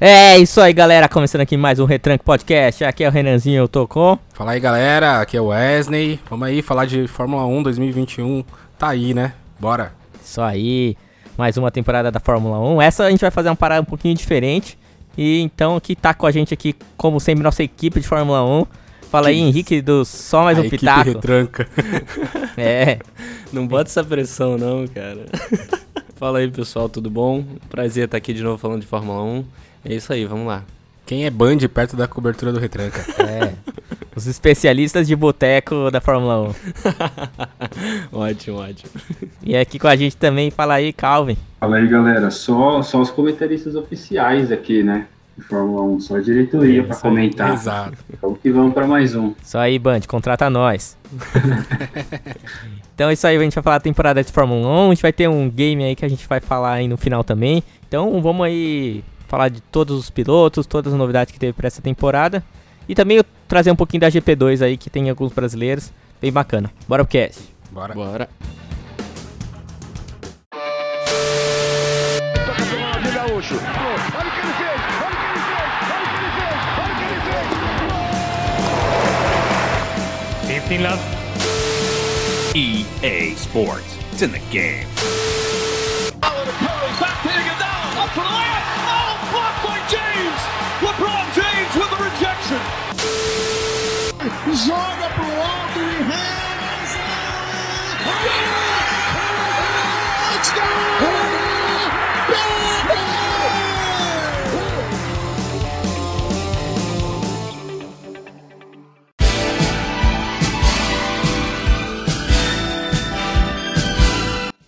É isso aí, galera. Começando aqui mais um Retranque Podcast. Aqui é o Renanzinho, eu tô com. Fala aí, galera. Aqui é o Wesley. Vamos aí falar de Fórmula 1 2021. Tá aí, né? Bora. Isso aí. Mais uma temporada da Fórmula 1. Essa a gente vai fazer uma parada um pouquinho diferente. E então aqui tá com a gente aqui, como sempre, nossa equipe de Fórmula 1. Fala aí, Henrique, do Só Mais a um Pitaco. retranca. É. Não bota essa pressão não, cara. Fala aí, pessoal, tudo bom? Prazer estar aqui de novo falando de Fórmula 1. É isso aí, vamos lá. Quem é Band perto da cobertura do retranca? É. Os especialistas de boteco da Fórmula 1. ótimo, ótimo. E aqui com a gente também, fala aí, Calvin. Fala aí, galera. Só, só os comentaristas oficiais aqui, né? De Fórmula 1, só a diretoria para comentar. Exato. Vamos que vamos para mais um. Isso aí, Band, contrata nós. então é isso aí, a gente vai falar da temporada de Fórmula 1. A gente vai ter um game aí que a gente vai falar aí no final também. Então vamos aí falar de todos os pilotos, todas as novidades que teve para essa temporada. E também eu trazer um pouquinho da GP2 aí, que tem alguns brasileiros. Bem bacana. Bora pro cast. Bora. Bora. Gaúcho. Olha o que ele fez! Olha o que ele fez! Olha o que ele fez! Olha o que ele fez! 15 love. EA Sports. It's in the game. Joga pro alto e reza.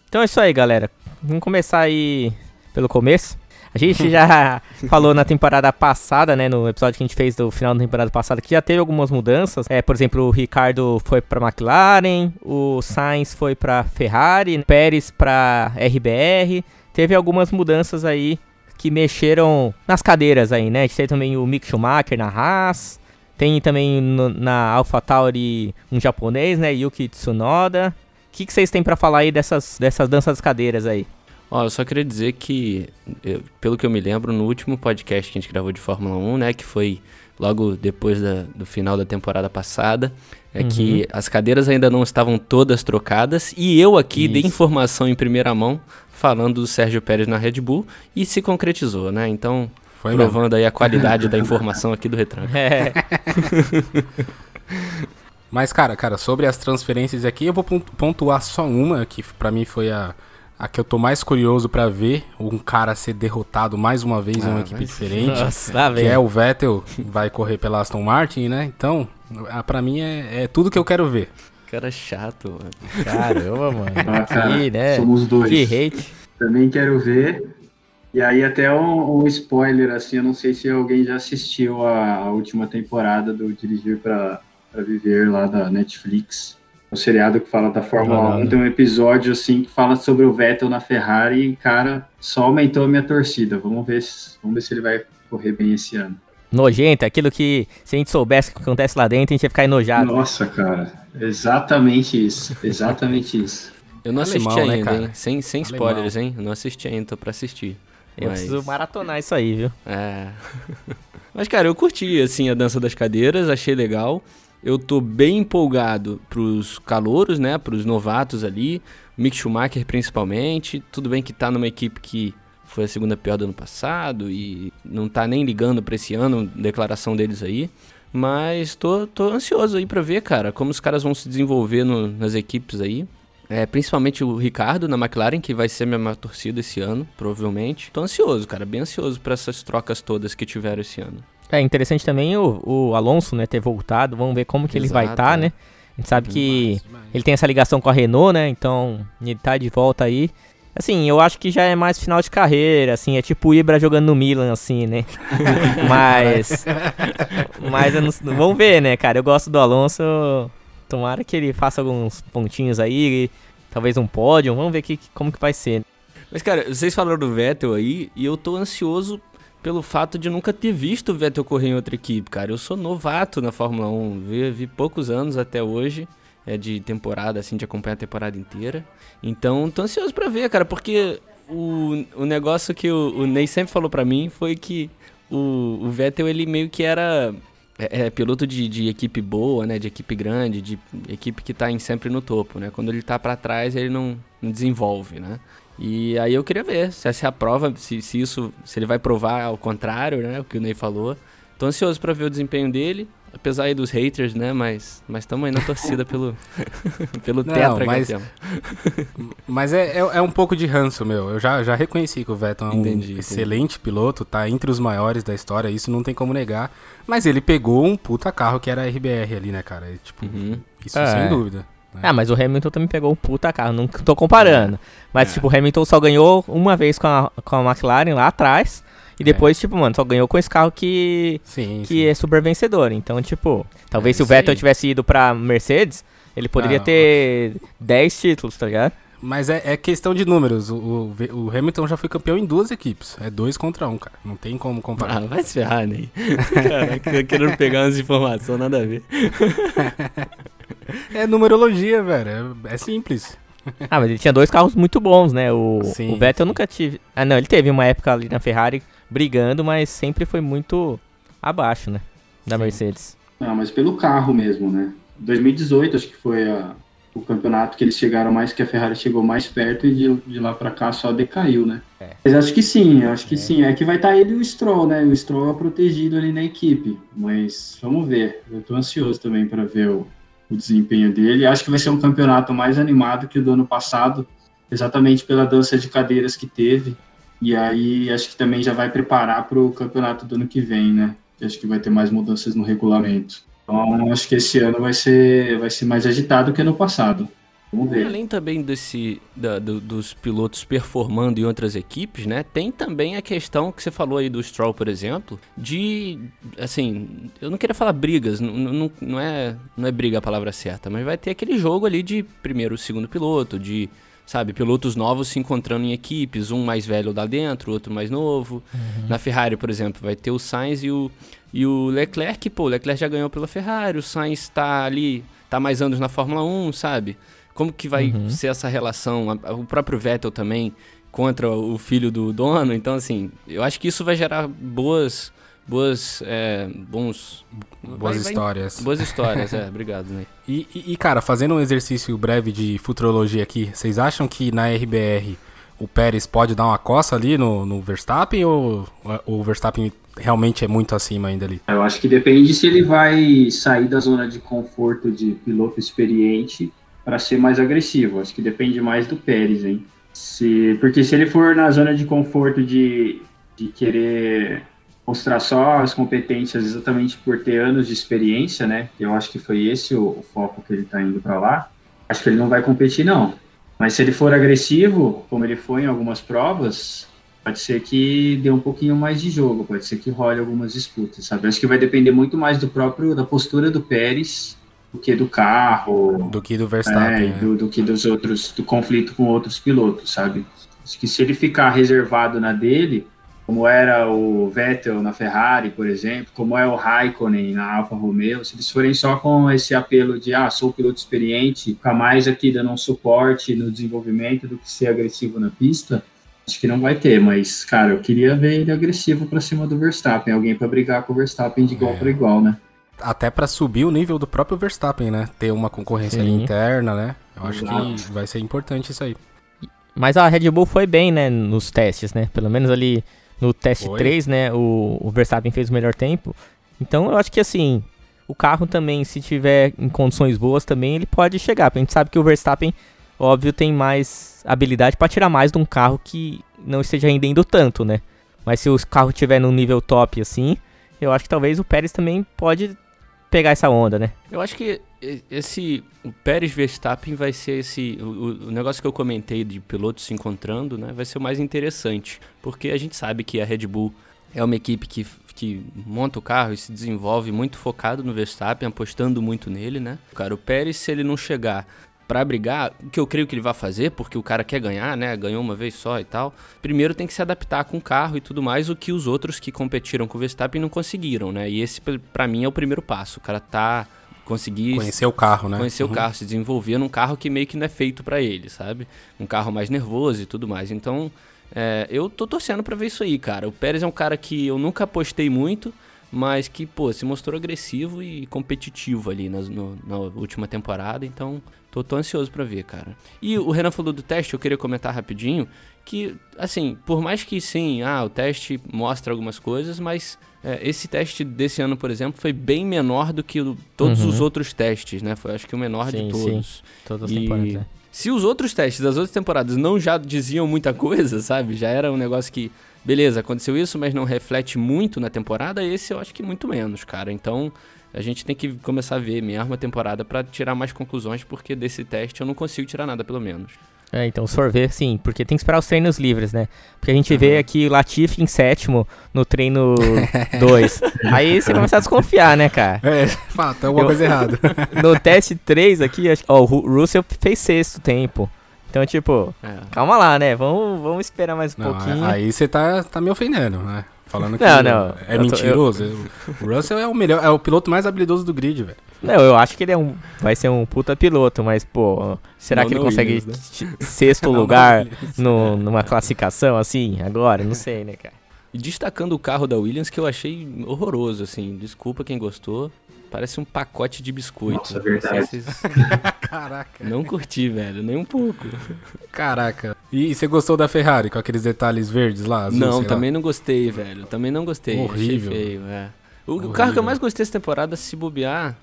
Então é isso aí, galera. Vamos começar aí pelo começo. A gente já falou na temporada passada, né, no episódio que a gente fez do final da temporada passada, que já teve algumas mudanças. É, por exemplo, o Ricardo foi para McLaren, o Sainz foi para Ferrari, o Pérez para RBR. Teve algumas mudanças aí que mexeram nas cadeiras aí, né? A gente teve também o Mick Schumacher na Haas. Tem também no- na AlphaTauri um japonês, né, Yuki Tsunoda. O que, que vocês têm pra falar aí dessas, dessas danças das cadeiras aí? Ó, eu só queria dizer que, eu- pelo que eu me lembro, no último podcast que a gente gravou de Fórmula 1, né, que foi logo depois da- do final da temporada passada, é que as cadeiras ainda não estavam todas trocadas e eu aqui dei Isso. informação em primeira mão falando do Sérgio Pérez na Red Bull e se concretizou, né? Então, Foi mesmo. provando aí a qualidade da informação aqui do Retranca. É, Mas, cara, cara, sobre as transferências aqui, eu vou pon- pontuar só uma, que pra mim foi a, a que eu tô mais curioso pra ver. Um cara ser derrotado mais uma vez em uma Ah, equipe diferente. Nossa, lá que é o Vettel, vai correr pela Aston Martin, né? Então, a- pra mim é, é tudo que eu quero ver. Cara chato, mano. Caramba, mano. Ah, cara, que, né? somos dois. Que hate. Também quero ver. E aí até um, um spoiler, assim, eu não sei se alguém já assistiu a, a última temporada do Dirigir para Viver lá da Netflix. O seriado que fala da Fórmula Não, não, 1 não. tem um episódio assim que fala sobre o Vettel na Ferrari e, cara, só aumentou a minha torcida. Vamos ver se, vamos ver se ele vai correr bem esse ano. Nojento, aquilo que se a gente soubesse o que acontece lá dentro, a gente ia ficar enojado. Nossa, cara, exatamente isso. Exatamente isso. Eu não Alemão, assisti né, ainda, hein? Sem, sem Alemão. spoilers, hein? Eu não assisti ainda, tô pra assistir. Eu Mas- preciso maratonar isso aí, viu? É. Mas, cara, eu curti, assim, a dança das cadeiras, achei legal. Eu tô bem empolgado pros calouros, né? Pros novatos ali. Mick Schumacher, principalmente. Tudo bem que tá numa equipe que foi a segunda pior do ano passado e não tá nem ligando pra esse ano, declaração deles aí. Mas tô, tô ansioso aí pra ver, cara, como os caras vão se desenvolver no- nas equipes aí. É, principalmente o Ricardo na McLaren, que vai ser minha maior torcida esse ano, provavelmente. Tô ansioso, cara, bem ansioso pra essas trocas todas que tiveram esse ano. É interessante também o, o Alonso, né, ter voltado. Vamos ver como que ele vai Exato, estar, é. né? A gente sabe que Demais, ele tem essa ligação com a Renault, né? Então, ele tá de volta aí. Assim, eu acho que já é mais final de carreira, assim, é tipo o Ibra jogando no Milan, assim, né? mas. Mas eu não- vamos ver, né, cara? Eu gosto do Alonso. Tomara que ele faça alguns pontinhos aí, talvez um pódio. Vamos ver que, como que vai ser. Mas, cara, vocês falaram do Vettel aí, e eu tô ansioso pelo fato de nunca ter visto o Vettel correr em outra equipe, cara. Eu sou novato na Fórmula 1, vi, vi poucos anos até hoje. é, de temporada, assim, de acompanhar a temporada inteira. Então, tô ansioso pra ver, cara, porque o, o negócio que o, o Ney sempre falou pra mim foi que o, o Vettel, ele meio que era é, é piloto de, de, equipe boa, né? De equipe grande, de equipe que tá em, sempre no topo, né? Quando ele tá para trás, ele não, não, desenvolve, né? E aí eu queria ver se essa é a prova, se, se isso, se ele vai provar ao contrário, né? O que o Ney falou. Tô ansioso para ver o desempenho dele. Apesar aí dos haters, né? Mas estamos aí na torcida pelo, pelo Não, tetra mas, que Mas é, é, é, um pouco de ranço, meu. Eu já, já reconheci que o Vettel é um entendi, excelente entendi. piloto, tá entre os maiores da história, isso não tem como negar. Mas ele pegou um puta carro que era RBR ali, né, cara? tipo, uhum. isso é. sem dúvida. Né? Ah, mas o Hamilton também pegou um puta carro, não tô comparando. Mas, é. tipo, o Hamilton só ganhou uma vez com a, com a McLaren lá atrás. E depois, é. tipo, mano, só ganhou com esse carro que, sim, que sim. é super vencedor. Então, tipo, talvez é, se o Vettel aí. tivesse ido pra Mercedes, ele poderia ah, ter 10 títulos, tá ligado? Mas é, é questão de números. O, o, o, Hamilton já foi campeão em duas equipes. É dois contra um, cara. Não tem como comparar. Ah, vai se ferrar, Ney. Caraca, querendo pegar umas informações, nada a ver. é numerologia, velho. É, é simples. Ah, mas ele tinha dois carros muito bons, né? O, sim, o Vettel sim. nunca tive. Ah, não, ele teve uma época ali na Ferrari brigando, mas sempre foi muito abaixo, né? Da Sim. Mercedes. Não, mas pelo carro mesmo, né? 2018 acho que foi a, o campeonato que eles chegaram mais, que a Ferrari chegou mais perto e de, de lá para cá só decaiu, né? É. Mas acho que sim, acho que é. sim. É que vai estar tá ele e o Stroll, né? O Stroll é protegido ali na equipe. Mas vamos ver. Eu tô ansioso também para ver o, o desempenho dele. Acho que vai ser um campeonato mais animado que o do ano passado, exatamente pela dança de cadeiras que teve. E aí acho que também já vai preparar para o campeonato do ano que vem, né? Acho que vai ter mais mudanças no regulamento. Então acho que esse ano vai ser, vai ser mais agitado que ano passado. Ver. Além também desse da, do, dos pilotos performando em outras equipes, né? Tem também a questão que você falou aí do Stroll, por exemplo, de assim, eu não queria falar brigas, não, não, não é não é briga a palavra certa, mas vai ter aquele jogo ali de primeiro, segundo piloto, de sabe? Pilotos novos se encontrando em equipes, um mais velho lá dentro, outro mais novo. Uhum. Na Ferrari, por exemplo, vai ter o Sainz e o, e o Leclerc, pô, o Leclerc já ganhou pela Ferrari, o Sainz tá ali, tá mais anos na Fórmula 1, sabe? Como que vai uhum. ser essa relação? O próprio Vettel também contra o filho do dono. Então, assim, eu acho que isso vai gerar boas boas, é, bons... Boas vai, histórias. Vai, boas histórias, é, obrigado, né? E, e, cara, fazendo um exercício breve de futurologia aqui, vocês acham que na RBR o Pérez pode dar uma coça ali no, no Verstappen ou o Verstappen realmente é muito acima ainda ali? Eu acho que depende se ele vai sair da zona de conforto de piloto experiente para ser mais agressivo. Acho que depende mais do Pérez, hein? Se, porque se ele for na zona de conforto de, de querer mostrar só as competências exatamente por ter anos de experiência, né? Eu acho que foi esse o, o foco que ele está indo para lá. Acho que ele não vai competir, não. Mas se ele for agressivo, como ele foi em algumas provas, pode ser que dê um pouquinho mais de jogo, pode ser que role algumas disputas, sabe? Acho que vai depender muito mais do próprio da postura do Pérez do que do carro, do que do Verstappen, é, né? do, do que dos outros, do conflito com outros pilotos, sabe? Acho que se ele ficar reservado na dele, como era o Vettel na Ferrari, por exemplo, como é o Raikkonen na Alfa Romeo, se eles forem só com esse apelo de, ah, sou piloto experiente, ficar mais aqui dando um suporte no desenvolvimento do que ser agressivo na pista, acho que não vai ter, mas, cara, eu queria ver ele agressivo para cima do Verstappen, alguém para brigar com o Verstappen de igual é. para igual, né? Até para subir o nível do próprio Verstappen, né? Ter uma concorrência ali interna, né? Eu acho Exato. que vai ser importante isso aí. Mas a Red Bull foi bem, né, nos testes, né? Pelo menos ali no teste Foi. 3, né, o, o Verstappen fez o melhor tempo. Então eu acho que assim, o carro também, se tiver em condições boas também, ele pode chegar. A gente sabe que o Verstappen, óbvio, tem mais habilidade para tirar mais de um carro que não esteja rendendo tanto, né? Mas se o carro tiver num nível top assim, eu acho que talvez o Pérez também pode pegar essa onda, né? Eu acho que esse o Pérez Verstappen vai ser esse o, o, negócio que eu comentei de pilotos se encontrando, né? Vai ser o mais interessante, porque a gente sabe que a Red Bull é uma equipe que, que monta o carro e se desenvolve muito focado no Verstappen, apostando muito nele, né? Cara, o Pérez se ele não chegar para brigar, o que eu creio que ele vai fazer, porque o cara quer ganhar, né? Ganhou uma vez só e tal. Primeiro tem que se adaptar com o carro e tudo mais, o que os outros que competiram com o Verstappen não conseguiram, né? E esse para mim é o primeiro passo. O cara tá conseguir conhecer o carro, né? Conhecer uhum. o carro, se desenvolver num carro que meio que não é feito para ele, sabe? Um carro mais nervoso e tudo mais. Então, É, eu tô torcendo pra ver isso aí, cara. O Pérez é um cara que eu nunca apostei muito, mas que, pô, se mostrou agressivo e competitivo ali nas, no, na última temporada, então tô, tô ansioso para ver, cara. E o Renan falou do teste, eu queria comentar rapidinho, que, assim, por mais que sim, ah, o teste mostra algumas coisas, mas é, esse teste desse ano, por exemplo, foi bem menor do que o, todos uhum. os outros testes, né? Foi acho que o menor sim, de todos. Sim, todas as e... temporadas, é. Se os outros testes das outras temporadas não já diziam muita coisa, sabe? Já era um negócio que beleza, aconteceu isso, mas não reflete muito na temporada, esse eu acho que muito menos, cara. Então, a gente tem que começar a ver mesmo a temporada para tirar mais conclusões, porque desse teste eu não consigo tirar nada, pelo menos. É, então sorver sim, porque tem que esperar os treinos livres, né? Porque a gente uhum. vê aqui o Latifi em sétimo no treino 2. Aí você começa a desconfiar, né, cara? É, fala, tem alguma eu, coisa errada. No teste 3 aqui, ó, o Russell fez sexto tempo. Então, tipo, é. calma lá, né? Vamos, vamos esperar mais um não, pouquinho. Aí você tá, tá me ofendendo, né? Falando que não, não, é mentiroso. Eu... O Russell é o melhor, é o piloto mais habilidoso do grid, velho. Não, eu acho que ele é um, vai ser um puta piloto, mas, pô, será não, que ele consegue Williams, né? sexto lugar no, numa classificação assim, agora? Não sei, né, cara? E destacando o carro da Williams, que eu achei horroroso, assim. Desculpa quem gostou. Parece um pacote de biscoito. Nossa, verdade. Vocês... Caraca. Não curti, velho, nem um pouco. Caraca. E você gostou da Ferrari com aqueles detalhes verdes lá? Azul, não, também lá? não gostei, velho. Também não gostei. Horrível. Feio, é. O, Horrível. carro que eu mais gostei essa temporada, se bobear,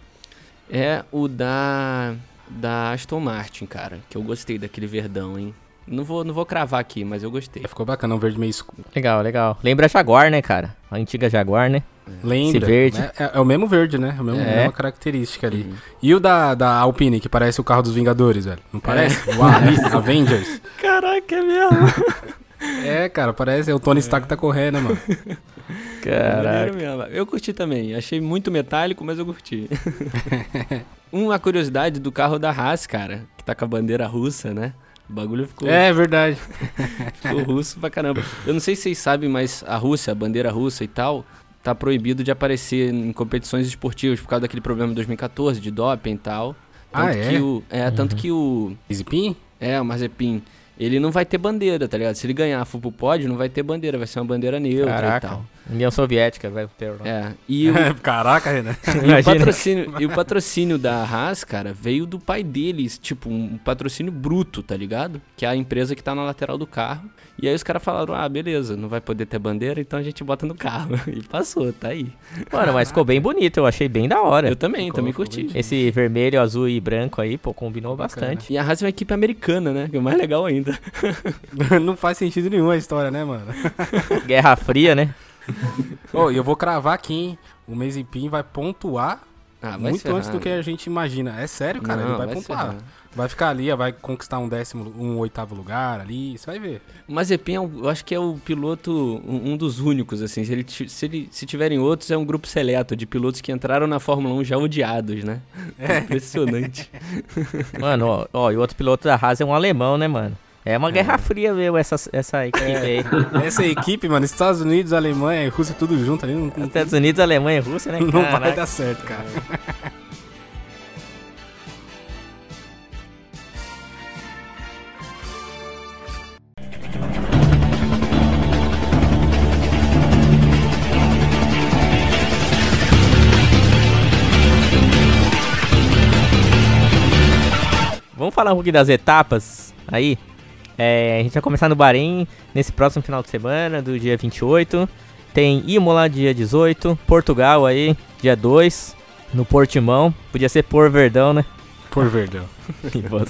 é o da da Aston Martin, cara. Que eu gostei daquele verdão, hein? Não vou, não vou cravar aqui, mas eu gostei. Ficou bacana, um verde meio escuro. Legal, legal. Lembra a Jaguar, né, cara? A antiga Jaguar, né? Lembra. Esse verde. É, é, é, o mesmo verde, né? É a mesma, é. mesma característica ali. Uhum. E o da, da Alpine, que parece o carro dos Vingadores, velho? Não parece? É. O Avengers. Caraca, é mesmo. é, cara, parece. É o Tony Stark tá correndo, mano. Caraca. Eu curti também. Achei muito metálico, mas eu curti. Uma curiosidade do carro da Haas, cara, que tá com a bandeira russa, né? O bagulho ficou. É verdade. ficou russo pra caramba. Eu não sei se vocês sabem, mas a Rússia, a bandeira russa e tal, tá proibido de aparecer em competições esportivas por causa daquele problema de 2014 de doping e tal. Tanto ah, é? Que o, é, uhum. tanto que o. Mazepin? É, o Mazepin ele não vai ter bandeira, tá ligado? Se ele ganhar for pro pódio, não vai ter bandeira, vai ser uma bandeira neutra Caraca. e tal. União Soviética vai ter. É. E o... Caraca, Renan. E o, patrocínio, e o patrocínio da Haas, cara, veio do pai deles, tipo, um patrocínio bruto, tá ligado? Que é a empresa que tá na lateral do carro. E aí os caras falaram, ah, beleza, não vai poder ter bandeira, então a gente bota no carro. E passou, tá aí. Mano, mas ficou bem bonito, eu achei bem da hora. Eu também, ficou, também curti. Esse vermelho, azul e branco aí, pô, combinou Bacana. bastante. E a Haas é uma equipe americana, né? Que é o mais legal ainda. não faz sentido nenhum a história, né, mano? Guerra Fria, né? Oh, e eu vou cravar aqui, hein? O Mazepin vai pontuar ah, vai muito antes do que a gente imagina. É sério, cara, não, ele vai, vai pontuar. Vai ficar ali, vai conquistar um décimo, um oitavo lugar ali, você vai ver. O Mazepin, é eu acho que é o piloto, um, dos únicos, assim. Se, ele, se, ele, se tiverem outros, é um grupo seleto de pilotos que entraram na Fórmula 1 já odiados, né? É. Impressionante. mano, ó, ó, e o outro piloto da Haas é um alemão, né, mano? É uma guerra é. fria mesmo essa, essa equipe é. aí. Essa equipe, mano, Estados Unidos, Alemanha e Rússia tudo junto ali. Não, Estados Unidos, Alemanha e Rússia, né? Não vai dar certo, cara. Vamos falar um pouquinho das etapas aí. É, a gente vai começar no Bahrein nesse próximo final de semana, do dia 28. Tem Imola dia 18, Portugal aí, dia 2, no Portimão. Podia ser Por Verdão, né? Por Verdão.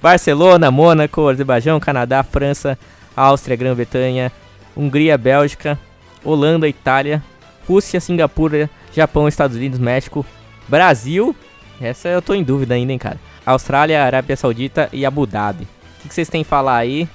Barcelona, Mônaco, Azerbaijão, Canadá, França, Áustria, Grã-Bretanha, Hungria, Bélgica, Holanda, Itália, Rússia, Singapura, Japão, Estados Unidos, México, Brasil. Essa eu tô em dúvida ainda, hein, cara. Austrália, Arábia Saudita e Abu Dhabi. O que, vocês têm a falar aí?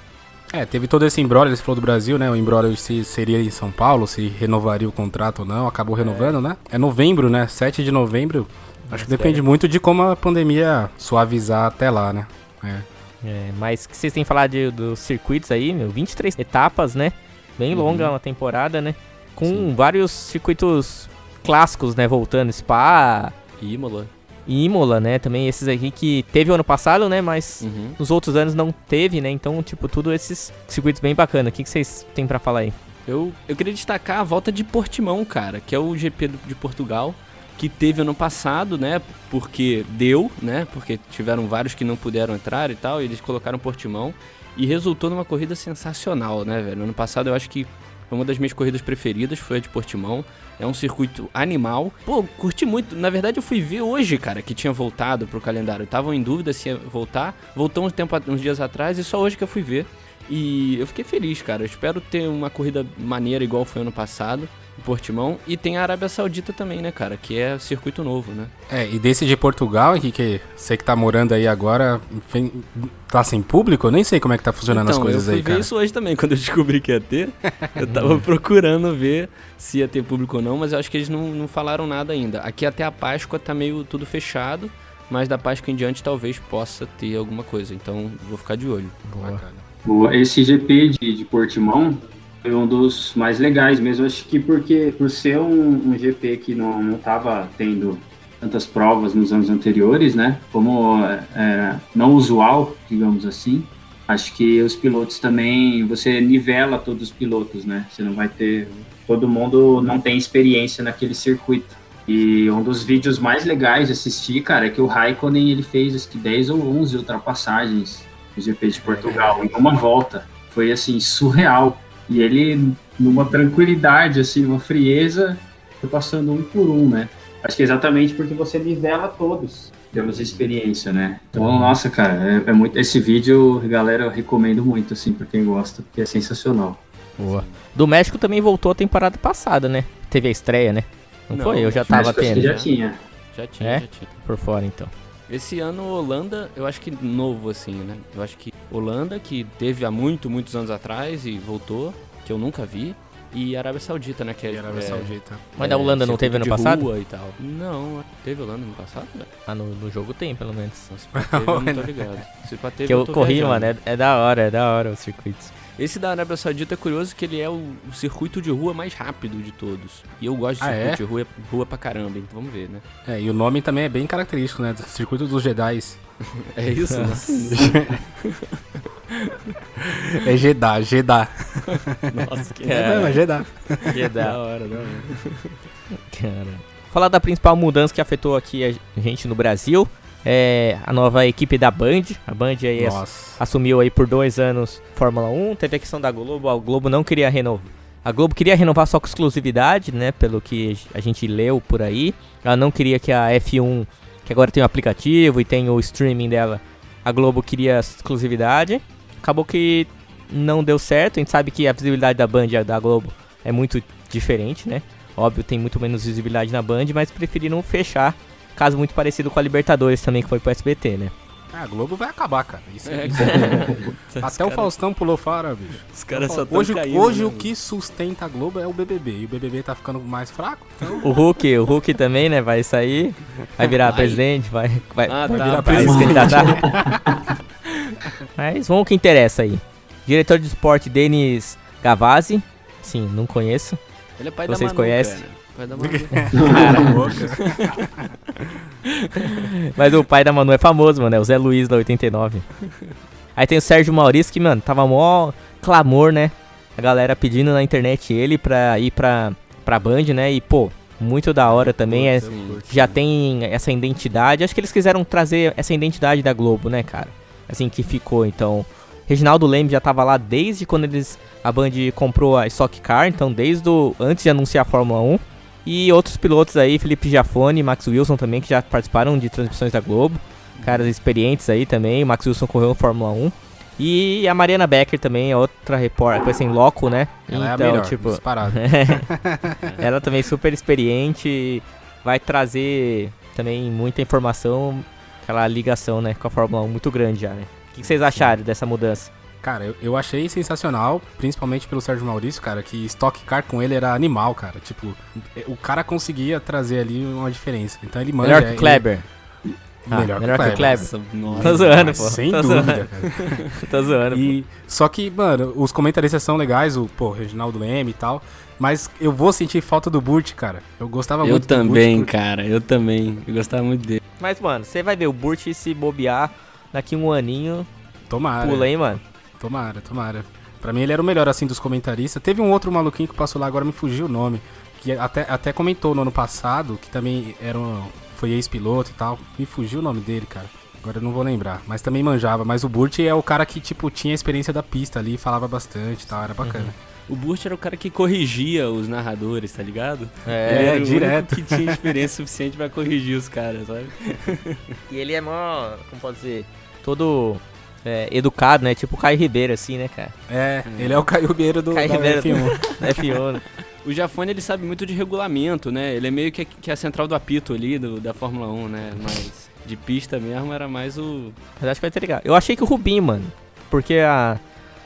É, teve todo esse embrólio, ele falou do Brasil, né? O embrólio se seria em São Paulo, se renovaria o contrato ou não, acabou renovando, é. né? É novembro, né? 7 de novembro. Acho que depende muito de como a pandemia suavizar até lá, né? É. é mas o que vocês têm a falar de, dos circuitos aí, meu? 23 etapas, né? Bem uhum. longa uma temporada, né? Com Sim. vários circuitos clássicos, né? Voltando, Spa... Imola. Imola, né? Também esses aqui que teve o ano passado, né? Mas Uhum. nos outros anos não teve, né? Então, tipo, tudo esses circuitos bem bacana. O que, que vocês têm pra falar aí? Eu, eu queria destacar a volta de Portimão, cara, que é o GP de Portugal, que teve ano passado, né? Porque deu, né? Porque tiveram vários que não puderam entrar e tal, e eles colocaram Portimão. E resultou numa corrida sensacional, né, velho? Ano passado eu acho que foi uma das minhas corridas preferidas, foi a de Portimão. É um circuito animal. Pô, curti muito. Na verdade, eu fui ver hoje, cara, que tinha voltado pro calendário. Estavam em dúvida se ia voltar. Voltou uns, tempo, uns dias atrás e só hoje que eu fui ver. E eu fiquei feliz, cara. Eu espero ter uma corrida maneira igual foi ano passado, em Portimão. E tem a Arábia Saudita também, né, cara? Que é circuito novo, né? É, e desse de Portugal, Henrique, você que tá morando aí agora, enfim, tá sem público? Eu nem sei como é que tá funcionando as então, coisas eu fui aí, ver cara. isso hoje também, quando eu descobri que ia ter. eu tava procurando ver se ia ter público ou não, mas eu acho que eles não, não falaram nada ainda. Aqui até a Páscoa tá meio tudo fechado, mas da Páscoa em diante talvez possa ter alguma coisa. Então vou ficar de olho. Bacana. O- Esse GP de, de Portimão foi um dos mais legais mesmo. Acho que porque por ser um, um GP que não não tendo tantas provas nos anos anteriores, né? Como é, não usual, digamos assim. Acho que os pilotos também você nivela todos os pilotos, né? Você não vai ter todo mundo não tem experiência naquele circuito. E um dos vídeos mais legais de assistir, cara, é que o Raikkonen ele fez acho que 10 ou 11 ultrapassagens no GP de Portugal em uma volta. Foi assim surreal. E ele numa tranquilidade assim, uma frieza, foi passando um por um, né? Acho que é exatamente porque você nivela todos. Temos experiência, né? Então, nossa, cara, é, é muito. Esse vídeo, galera, eu recomendo muito, assim, pra quem gosta, porque é sensacional. Boa. Do México também voltou a temporada passada, né? Teve a estreia, né? Não, Não, foi? Eu já tava Acho que tendo. já né? tinha. Já tinha, É? já tinha. Por fora, então. Esse ano Holanda, eu acho que novo assim, né? Eu acho que Holanda, que teve há muito, muitos anos atrás e voltou, que eu nunca vi. E Arábia Saudita, né? Que é, E Arábia é, Saudita. Mas da Holanda não teve ano passado? rua e tal. Não, teve Holanda no passado? Ah, no, no jogo tem, pelo menos. Não, se pá teve, eu não tô ligado. Se teve, Que eu tô corri, viajando. mano. É, é da hora, é da hora o circuito. Esse da Arábia Saudita é curioso que ele é o, o circuito de rua mais rápido de todos. E eu gosto de Ah, circuito é? de rua, rua pra caramba, então vamos ver, né? É, e o nome também é bem característico, né? do Circuito dos Jedi. É isso? né? É Jeddah, Jeddah. Nossa, que É, não, é Jeddah. Que da hora, hora. Cara. Falar da principal mudança que afetou aqui a gente no Brasil é a nova equipe da Band. A Band aí ass- assumiu aí por dois anos Fórmula 1. Teve a questão da Globo. A Globo não queria renovar. A Globo queria renovar só com exclusividade, né? Pelo que a gente leu por aí. Ela não queria que a F1, que agora tem o aplicativo e tem o streaming dela, a Globo queria exclusividade. Acabou que não deu certo. A gente sabe que a visibilidade da Band e da Globo é muito diferente, né? Óbvio, tem muito menos visibilidade na Band, mas preferiram fechar. Caso muito parecido com a Libertadores também, que foi pro SBT, né? Ah, a Globo vai acabar, cara. Isso É, é, cara. Até o Faustão pulou fora, bicho. Os caras só Hoje, caindo, hoje né, o que sustenta a Globo é o BBB. E o BBB tá ficando mais fraco. Então, O Hulk, o Hulk também, né? Vai sair, vai virar Vai. presidente, vai, vai, Ah, vai tá, virar vai. presidente, candidatar. Mas vamos ao que interessa aí. Diretor de esporte Denis Gavazzi. Sim, não conheço. Ele é pai Vocês da Manu, conhecem? cara. Pai da Manu. Mas o pai da Manu é famoso, mano. É o Zé Luiz da 89. Aí tem o Sérgio Maurício, que, mano, tava mó clamor, né? A galera pedindo na internet ele pra ir pra, pra Band, né? E, pô, muito da hora também. É, já tem essa identidade. Acho que eles quiseram trazer essa identidade da Globo, né, cara? Assim que ficou, então. Reginaldo Leme já tava lá desde quando eles a Band comprou a Stock Car, então desde o, antes de anunciar a Fórmula 1. E outros pilotos aí, Felipe Giafone, Max Wilson também, que já participaram de transmissões da Globo. Caras experientes aí também. O Max Wilson correu na Fórmula 1. E a Mariana Becker também é outra repórter, foi assim, loco, né? Ela é a melhor, tipo, disparado. ela também super experiente, vai trazer também muita informação, aquela ligação, né, com a Fórmula 1 muito grande já, né? O que que vocês acharam dessa mudança? Cara, eu, eu achei sensacional, principalmente pelo Sérgio Maurício, cara, que Stock Car com ele era animal, cara. Tipo, o cara conseguia trazer ali uma diferença. Então ele manja. Melhor que ele- Kleber. Ah, melhor, melhor que o Kleber. Nossa, nossa. Tô zoando, pô. Sem Tô dúvida, zoando. cara. Tô zoando, pô. E, só que, mano, os comentaristas são legais, o, pô, Reginaldo Leme e tal. Mas eu vou sentir falta do Burt, cara. Eu gostava Eu muito do também, Burt, cara, eu também. Eu gostava muito dele. Mas, mano, você vai ver o Burt se bobear daqui um aninho, Tomara. pula, hein, mano. Tomara, tomara. Pra mim ele era o melhor, assim, dos comentaristas. Teve um outro maluquinho que passou lá, agora me fugiu o nome. Que até, até comentou no ano passado, que também era um, foi ex-piloto e tal. Me fugiu o nome dele, cara. Agora eu não vou lembrar. Mas também manjava. Mas o Burt é o cara que, tipo, tinha experiência da pista ali, falava bastante e tal. Era bacana. O Burt era o cara que corrigia os narradores, tá ligado? É, Ele era o direto. único que tinha experiência suficiente pra corrigir os caras, sabe? E ele é mó, como pode dizer, todo é, educado, né? Tipo o Caio Ribeiro, assim, né, cara? É, ele é o Caio Ribeiro do Caio Ribeiro F1. da F1, né? O Jafone, ele sabe muito de regulamento, né? Ele é meio que, que a central do apito ali, do, da Fórmula 1, né? Mas de pista mesmo era mais o... Mas acho que vai ter legal. Eu achei que o Rubinho, mano, porque a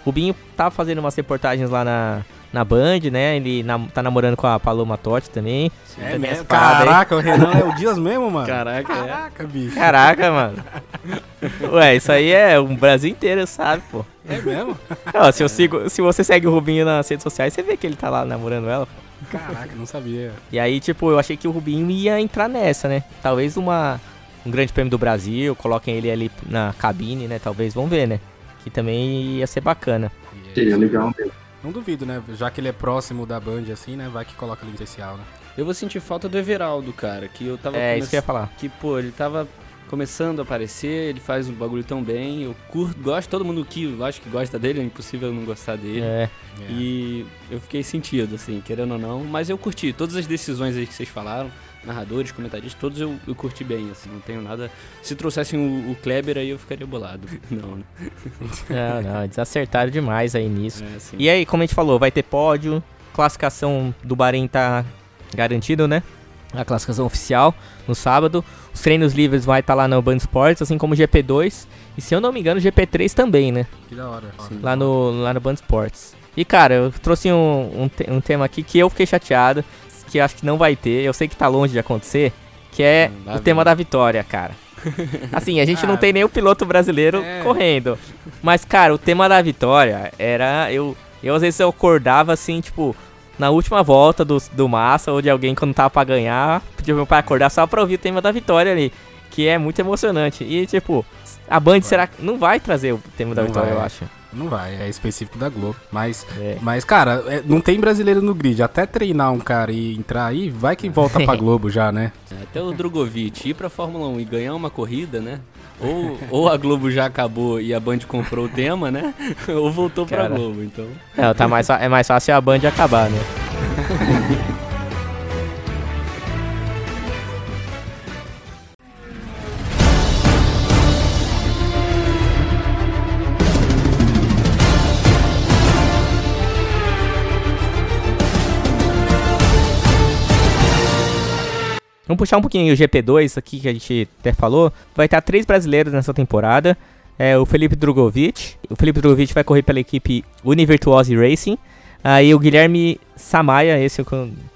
o Rubinho tava fazendo umas reportagens lá na, na Band, né? Ele nam- tá namorando com a Paloma Totti também. É mesmo? parada aí. Caraca, o Renan é o Dias mesmo, mano. Caraca, é. Caraca, bicho. Caraca, mano. Ué, isso aí é o Brasil inteiro, sabe, pô. É mesmo? Ó, se, eu sigo, se você segue o Rubinho nas redes sociais, você vê que ele tá lá namorando ela, pô. Caraca, não sabia. E aí, tipo, eu achei que o Rubinho ia entrar nessa, né? Talvez uma, um grande prêmio do Brasil, coloquem ele ali na cabine, né? Talvez, vamos ver, né? Que também ia ser bacana. É Seria legal mesmo. Não duvido, né? Já que ele é próximo da Band, assim, né? Vai que coloca ele em especial, né? Eu vou sentir falta do Everaldo, cara, que eu tava... É, isso que eu ia falar. que, pô, ele tava começando a aparecer, ele faz um bagulho tão bem, eu curto, gosto, todo mundo que eu acho que gosta dele, é impossível não gostar dele. É. É. E eu fiquei sentido, assim, querendo ou não, mas eu curti todas as decisões aí que vocês falaram, narradores, comentaristas, todos eu, eu curti bem, assim, não tenho nada. Se trouxessem o, o Kleber aí eu ficaria bolado. Não, né? Não, não, eles acertaram demais aí nisso. É, assim. E aí, como a gente falou, vai ter pódio, classificação do Bahrein tá garantido, né? A classificação oficial no sábado. Os treinos livres vai estar lá no Band Sports, assim como o GP2. E se eu não me engano, o GP3 também, né? Que da hora. Lá no, lá no Band Sports. E cara, eu trouxe um, um, te- um tema aqui que eu fiquei chateado, que acho que não vai ter, eu sei que tá longe de acontecer, que é Hum, o tema da vitória, cara. Assim, a gente não Ah, tem nem o piloto brasileiro é. correndo. Mas, cara, o tema da vitória era. Eu, eu às vezes eu acordava assim, tipo, na última volta do, do Massa ou de alguém quando tava pra ganhar, pedia meu pai acordar só pra ouvir o tema da vitória ali. Que é muito emocionante. E, tipo, a Band será que não vai trazer o tema da Não vitória, vai. eu acho. Não vai, é específico da Globo. Mas, É. mas cara, é, não tem brasileiro no grid. Até treinar um cara e entrar aí, vai que volta pra Globo já, né? Até o Drogovic ir pra Fórmula 1 e ganhar uma corrida, né? Ou, ou a Globo já acabou e a Band comprou o tema, né? Ou voltou pra Cara. Globo, então. Não, tá mais, é mais fácil a Band acabar, né? Vamos puxar um pouquinho o GP2 aqui que a gente até falou. Vai estar três brasileiros nessa temporada. É o Felipe Drogovic. O Felipe Drogovic vai correr pela equipe Univirtuose Racing. Aí o Guilherme Samaia, esse eu,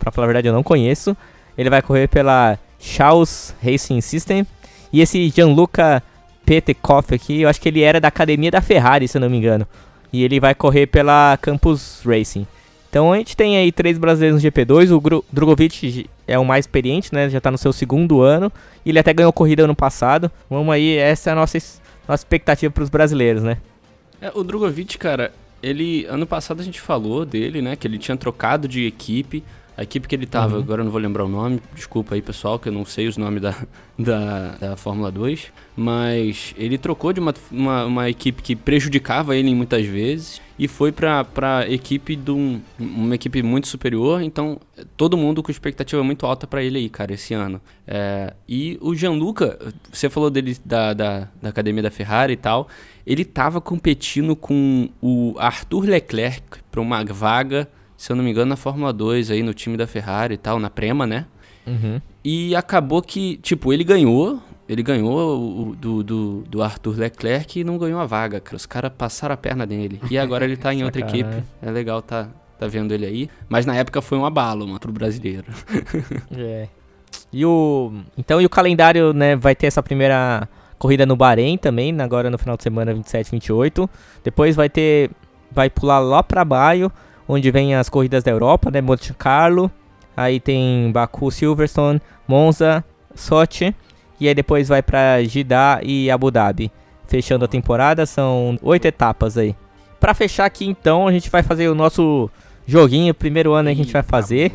pra falar a verdade eu não conheço. Ele vai correr pela Charles Racing System. E esse Gianluca Petekoff aqui, eu acho que ele era da academia da Ferrari, se eu não me engano. E ele vai correr pela Campus Racing. Então a gente tem aí três brasileiros no GP2. O Drogovic é o mais experiente, né? Já tá no seu segundo ano. E ele até ganhou corrida ano passado. Vamos aí, essa é a nossa, nossa expectativa pros brasileiros, né? É, o Drogovic, cara, ele. Ano passado a gente falou dele, né? Que ele tinha trocado de equipe. A equipe que ele tava, Uhum. agora eu não vou lembrar o nome, desculpa aí pessoal, que eu não sei os nomes da, da, da Fórmula 2. Mas ele trocou de uma, uma, uma equipe que prejudicava ele muitas vezes e foi pra, pra equipe de um, uma equipe muito superior. Então, todo mundo com expectativa muito alta pra ele aí, cara, esse ano. É, e o Gianluca, você falou dele da, da, da academia da Ferrari e tal. Ele tava competindo com o Arthur Leclerc pra uma vaga, se eu não me engano, na Fórmula 2 aí no time da Ferrari e tal, na Prema, né? Uhum. E acabou que, tipo, ele ganhou. Ele ganhou o- do, do, do Arthur Leclerc e não ganhou a vaga, cara. Os caras passaram a perna nele. E agora ele tá em outra equipe. É legal tá, tá vendo ele aí. Mas na época foi um abalo, mano, pro brasileiro. É. E o então e o calendário, né, vai ter essa primeira corrida no Bahrein também, agora no final de semana 27 28. Depois vai ter vai pular lá para baixo, onde vem as corridas da Europa, né, Monte Carlo, aí tem Baku, Silverstone, Monza, Sochi e aí depois vai para Jeddah e Abu Dhabi. Fechando a temporada, são oito etapas aí. Para fechar aqui então, a gente vai fazer o nosso joguinho, primeiro ano que a gente vai fazer,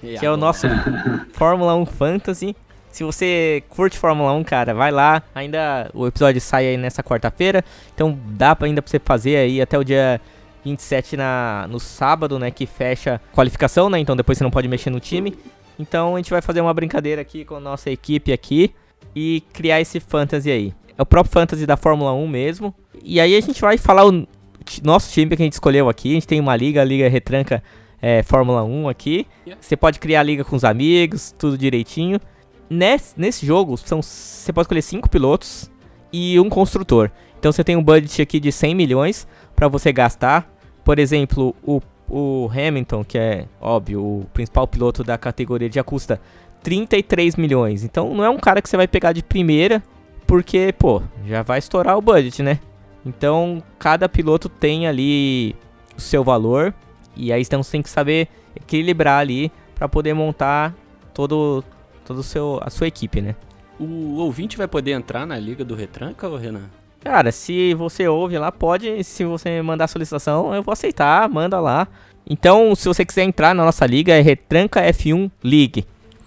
que é o nosso Fórmula 1 Fantasy. Se você curte Fórmula 1, cara, vai lá. Ainda o episódio sai aí nessa quarta-feira, então dá pra, ainda pra você fazer aí até o dia 27 na, no sábado, né, que fecha a qualificação, né? Então depois você não pode mexer no time. Então a gente vai fazer uma brincadeira aqui com a nossa equipe aqui e criar esse fantasy aí. É o próprio fantasy da Fórmula 1 mesmo. E aí a gente vai falar o nosso time que a gente escolheu aqui. A gente tem uma liga, a Liga Retranca é, Fórmula 1 aqui. Você pode criar a liga com os amigos, tudo direitinho. Nesse, nesse jogo, são, você pode escolher 5 pilotos e um construtor. Então você tem um budget aqui de 100 milhões para você gastar. Por exemplo, o, o Hamilton, que é óbvio, o principal piloto da categoria, já custa 33 milhões. Então não é um cara que você vai pegar de primeira, porque, pô, já vai estourar o budget, né? Então, cada piloto tem ali o seu valor e aí então você tem que saber equilibrar ali para poder montar todo todo seu a sua equipe, né? O ouvinte vai poder entrar na liga do Retranca, Renan? Cara, se você ouve lá, pode, se você mandar solicitação, eu vou aceitar, manda lá. Então, se você quiser entrar na nossa liga, é Retranca F1 League.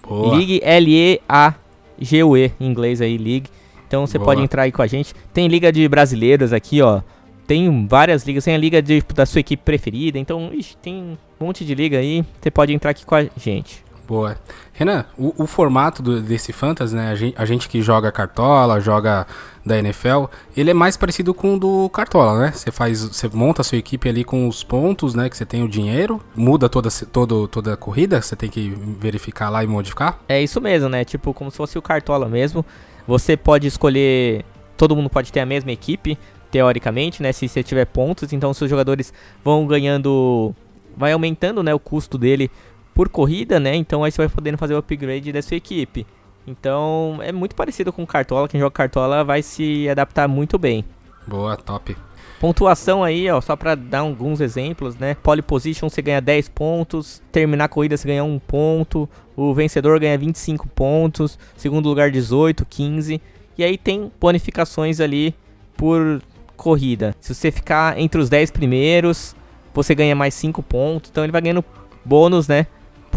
Boa. League L-E-A-G-U-E, em inglês aí, League. Então você pode entrar aí com a gente. Tem liga de brasileiros aqui, ó. Tem várias ligas, tem a liga de, da sua equipe preferida. Então, ixi, tem um monte de liga aí. Você pode entrar aqui com a gente. Boa. Renan, o, o formato do, desse Fantasy, né? A gente, a gente, que joga Cartola, joga da NFL, ele é mais parecido com o do Cartola, né? Você faz, você monta a sua equipe ali com os pontos, né? Que você tem o dinheiro, muda toda, toda, toda a corrida, você tem que verificar lá e modificar. É isso mesmo, né? Tipo, como se fosse o Cartola mesmo. Você pode escolher. Todo mundo pode ter a mesma equipe, teoricamente, né? Se você tiver pontos, então seus jogadores vão ganhando. Vai aumentando né, o custo dele por corrida, né? Então aí você vai podendo fazer o upgrade da sua equipe. Então é muito parecido com Cartola. Quem joga Cartola vai se adaptar muito bem. Boa, top. Pontuação aí, ó, só para dar alguns exemplos, né? Pole position você ganha 10 pontos, terminar a corrida você ganha 1 ponto, o vencedor ganha 25 pontos, segundo lugar 18, 15. E aí tem bonificações ali por corrida. Se você ficar entre os 10 primeiros, você ganha mais 5 pontos. Então ele vai ganhando bônus, né?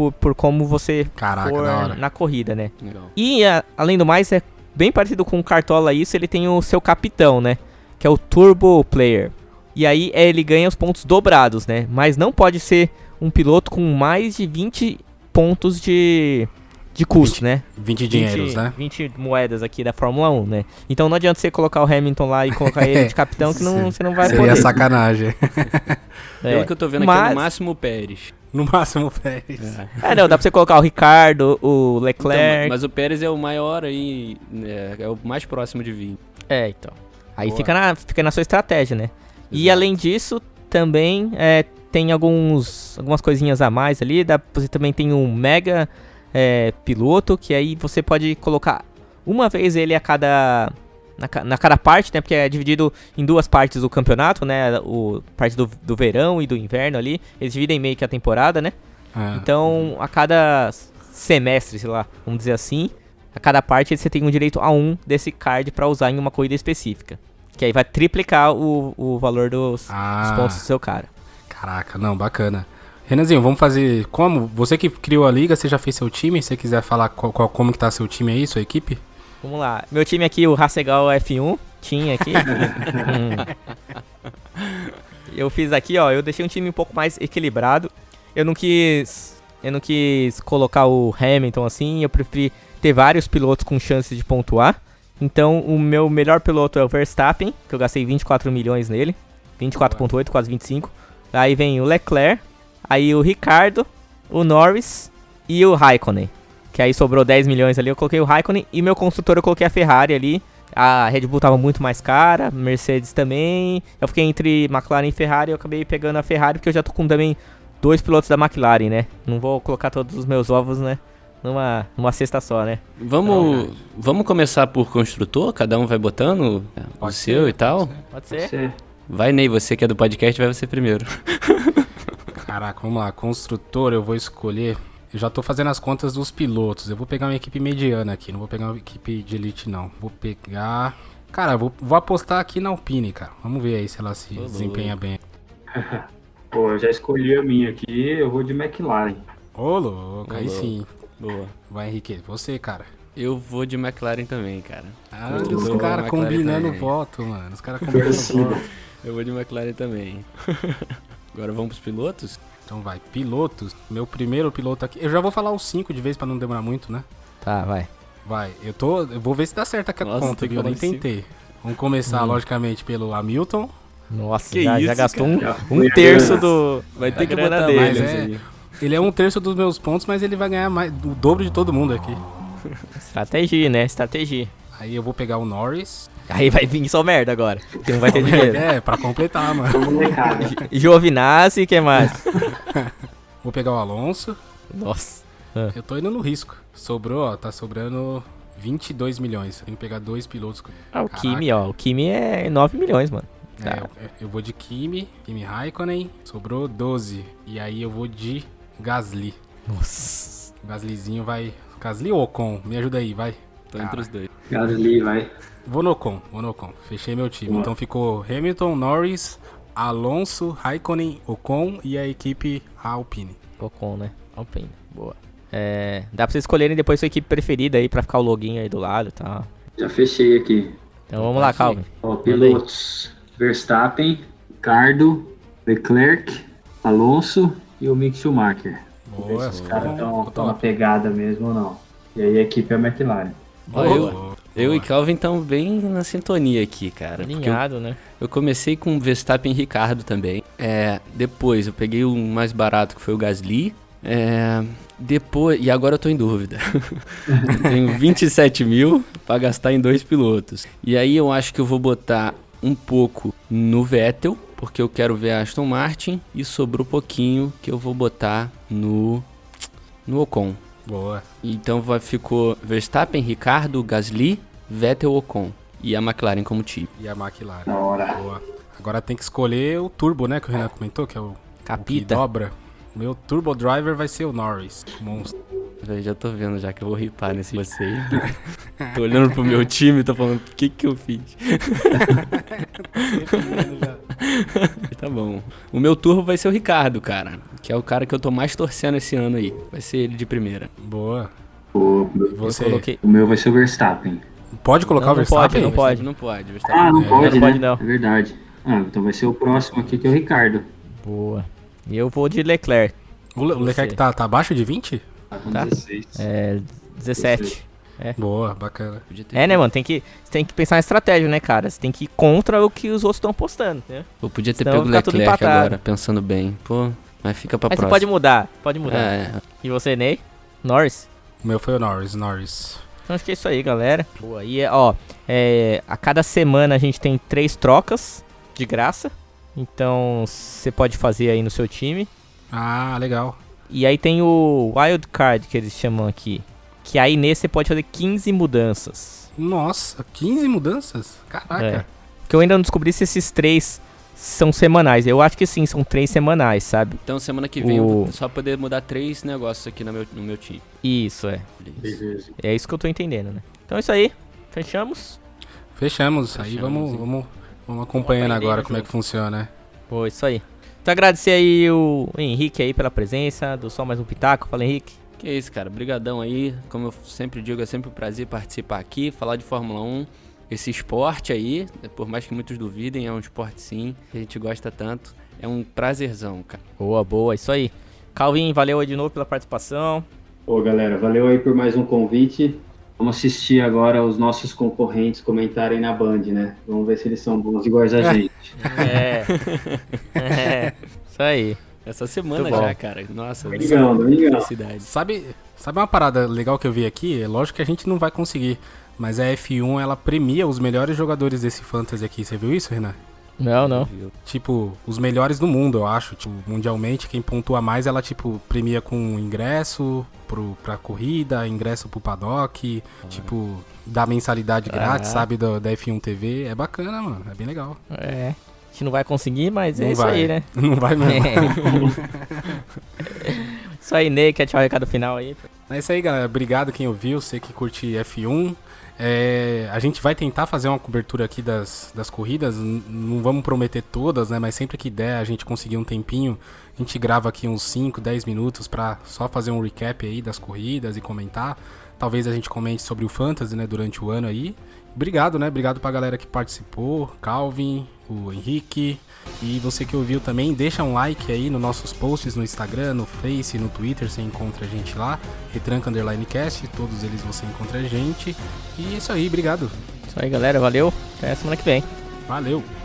Por, por como você Caraca, for na corrida, né? Legal. E a, além do mais, é bem parecido com o Cartola isso, ele tem o seu capitão, né? que é o Turbo Player. E aí é, ele ganha os pontos dobrados, né? Mas não pode ser um piloto com mais de 20 pontos de, de custo, 20, né? 20 dinheiros, 20, né? 20 moedas aqui da Fórmula 1, né? Então não adianta você colocar o Hamilton lá e colocar ele de capitão que não, você não vai Seria poder. sacanagem. é. Pelo que eu tô vendo Mas... aqui, no máximo o Pérez. No máximo o Pérez. É. é, não, dá pra você colocar o Ricardo, o Leclerc. Então, mas o Pérez é o maior aí, é, é o mais próximo de 20. É, então. Aí fica na, fica na sua estratégia, né? Exato. E além disso, também é, tem alguns, algumas coisinhas a mais ali. Dá, você também tem um mega é, piloto, que aí você pode colocar uma vez ele a cada. Na, na, cada parte, né? Porque é dividido em duas partes o campeonato, né? O parte do, do verão e do inverno ali. Eles dividem meio que a temporada, né? É. Então, a cada semestre, sei lá, vamos dizer assim, a cada parte você tem um direito a um desse card para usar em uma corrida específica. Que aí vai triplicar o, o valor dos, ah, dos pontos do seu cara. Caraca, não, bacana. Renanzinho, vamos fazer como? Você que criou a liga, você já fez seu time? Se você quiser falar qual, qual, como que tá seu time aí, sua equipe? Vamos lá. Meu time aqui, o Hasegal F1, tinha aqui. eu fiz aqui, ó, eu deixei um time um pouco mais equilibrado. Eu não quis eu não quis colocar o Hamilton assim, eu preferi ter vários pilotos com chances de pontuar. Então, o meu melhor piloto é o Verstappen, que eu gastei 24 milhões nele. 24.8, quase 25. Aí vem o Leclerc, aí o Ricardo, o Norris e o Raikkonen. Que aí sobrou 10 milhões ali, eu coloquei o Raikkonen. E meu construtor eu coloquei a Ferrari ali. A Red Bull tava muito mais cara, Mercedes também. Eu fiquei entre McLaren e Ferrari, eu acabei pegando a Ferrari porque eu já tô com também dois pilotos da McLaren, né? Não vou colocar todos os meus ovos, né? numa, numa cesta só, né? Vamos, vamos começar por construtor? Cada um vai botando o Pode seu ser, e tal? Pode ser. Você- Vai, Ney, você que é do podcast, vai você primeiro. Caraca, vamos lá. Construtor, eu vou escolher. Eu já tô fazendo as contas dos pilotos. Eu vou pegar uma equipe mediana aqui. Não vou pegar uma equipe de elite, não. Vou pegar. Cara, vou, vou apostar aqui na Alpine, cara. Vamos ver aí se ela se Ô, desempenha bem. Pô, eu já escolhi a minha aqui, eu vou de McLaren. Ô, louco, aí sim. Boa. Vai, Henrique. Você, cara. Eu vou de McLaren também, cara. Ah, Eu os caras combinando também. voto, mano. Os caras combinando voto. Eu vou de McLaren também. Agora vamos pros pilotos? Então vai, pilotos. Meu primeiro piloto aqui. Eu já vou falar os cinco de vez pra não demorar muito, né? Tá, vai. Vai, eu tô. Eu vou ver se dá certo aqui a Nossa, conta, viu? Eu nem tentei. Vamos começar, logicamente, pelo Hamilton. Nossa, Que já, já isso, gastou cara? um, Já um terço do. Vai ter que botar dele. é- aí. Ele é um terço dos meus pontos, mas ele vai ganhar mais, o dobro de todo mundo aqui. Estratégia, né? Estratégia. Aí eu vou pegar o Norris. Aí vai vir só merda agora. Porque não vai ter dinheiro. É, pra completar, mano. Molecada. Giovinazzi, que mais? Vou pegar o Alonso. Nossa. Eu tô indo no risco. Sobrou, ó, tá sobrando 22 milhões. Tem que pegar dois pilotos. Ah, o Caraca. Kimi, ó. O Kimi é 9 milhões, mano. É, Tá. eu, eu vou de Kimi, Kimi Raikkonen. Sobrou 12. E aí eu vou de Gasly. Nossa. Gaslyzinho vai. Gasly ou Ocon? Me ajuda aí, vai. Tô entre os dois. Gasly, vai. Vou no Ocon, vou no Ocon. Fechei meu time. Boa. Então ficou Hamilton, Norris, Alonso, Raikkonen, Ocon e a equipe Alpine. Ocon, né? Alpine. Boa. É, dá pra vocês escolherem depois sua equipe preferida aí pra ficar o login aí do lado e tal. Já fechei aqui. Então vamos lá, Calvin. Ó, pilotos. Verstappen, Ricardo, Leclerc, Alonso e o Mick Schumacher. Boa, Os caras estão na pegada mesmo ou não. E aí a equipe é a McLaren. Ó, Boa. Eu, e Calvin estamos bem na sintonia aqui, cara. porque eu- Alinhado, né? Eu comecei com o Verstappen e Ricardo também. É, depois eu peguei o mais barato que foi o Gasly. É, depois, e agora eu tô em dúvida. Tenho 27 mil pra gastar em dois pilotos. E aí eu acho que eu vou botar um pouco no Vettel, porque eu quero ver a Aston Martin. E sobrou pouquinho que eu vou botar no, no Ocon. Boa. Então vai, ficou Verstappen, Ricardo, Gasly, Vettel, Ocon. E a McLaren como time. E a McLaren. Hora. Boa. Agora tem que escolher o turbo, né? Que o Renan comentou, que é o, o que Capita. dobra. Meu turbo driver vai ser o Norris. Monstro. Eu já tô vendo já que eu vou ripar nesse você aí. tô olhando pro meu time e tô falando, o que que eu fiz? tá bom. O meu turbo vai ser o Ricardo, cara. Que é o cara que eu tô mais torcendo esse ano aí. Vai ser ele de primeira. Boa. O, você? Coloquei. o meu vai ser o Verstappen. Pode colocar Não, o Verstappen? não pode. Não pode, Verstappen. Ah, não É, pode, não né? pode, não. É verdade. Ah, então vai ser o próximo aqui que é o Ricardo. Boa. E eu vou de Leclerc. O, Le- Leclerc tá, tá abaixo de 20? Tá com Tá. 16. É. 17. Boa, bacana. Podia ter É, né, mano? Tem que, você tem que pensar em estratégia, né, cara? Você tem que ir contra o que os outros estão apostando, né? Eu podia ter Senão pego o Leclerc empatado. agora, pensando bem. Pô, mas fica pra Mas você próxima. pode mudar, pode mudar. É, E você, Ney? Norris? O meu foi o Norris, Norris. Então acho que é isso aí, galera. Boa. E, é, ó, é, a cada semana a gente tem três trocas de graça. Então você pode fazer aí no seu time. Ah, legal. E aí tem o Wild Card que eles chamam aqui. Que aí nesse você pode fazer 15 mudanças. Nossa, 15 mudanças? Caraca. É. Porque eu ainda não descobri se esses três são semanais. Eu acho que sim, são três semanais, sabe? Então semana que vem eu O- vou só poder mudar três negócios aqui no meu, no meu time. Isso, é. Beleza. É isso que eu tô entendendo, né? Então é isso aí. Fechamos. Fechamos. Aí Fechamos, vamos, hein? vamos, vamos acompanhando Vamos agora como é que funciona, né? Pô, isso aí. Então agradecer aí o Henrique aí pela presença do Só Mais Um Pitaco. Fala, Henrique. Que isso, cara. Brigadão aí. Como eu sempre digo, é sempre um prazer participar aqui, falar de Fórmula 1. Esse esporte aí, por mais que muitos duvidem, é um esporte sim, que a gente gosta tanto. É um prazerzão, cara. Boa, boa, isso aí. Calvin, valeu aí de novo pela participação. Pô, galera, valeu aí por mais um convite. Vamos assistir agora os nossos concorrentes comentarem na Band, né? Vamos ver se eles são bons iguais a gente. É. é. Isso aí. Essa semana já, cara. Nossa, domingão. felicidade. Sabe, sabe uma parada legal que eu vi aqui? É lógico que a gente não vai conseguir. Mas a F1 ela premia os melhores jogadores desse fantasy aqui. Você viu isso, Renan? Não, não. Tipo, os melhores do mundo, eu acho. Tipo, mundialmente, quem pontua mais, ela, tipo, premia com ingresso pro, pra corrida, ingresso pro paddock, tipo, dá mensalidade grátis, Ah. sabe, do, da F1 TV. É bacana, mano. É bem legal. É. A gente não vai conseguir, mas é Não isso vai. aí, né? Não vai mesmo. isso aí, Ney, quer tchau o recado final aí? É isso aí, galera. Obrigado quem ouviu, você que curte F1. É, a gente vai tentar fazer uma cobertura aqui das, das corridas. Não vamos prometer todas, né? Mas sempre que der, a gente conseguir um tempinho, a gente grava aqui uns 5, 10 minutos pra só fazer um recap aí das corridas e comentar. Talvez a gente comente sobre o Fantasy, né? Durante o ano aí. Obrigado, né? Obrigado pra galera que participou. Calvin, o Henrique. E você que ouviu também, deixa um like aí nos nossos posts no Instagram, no Face, no Twitter, você encontra a gente lá. Retranca Underline Cast, todos eles você encontra a gente. E é isso aí, obrigado. Isso aí, galera. Valeu. Até semana que vem. Valeu!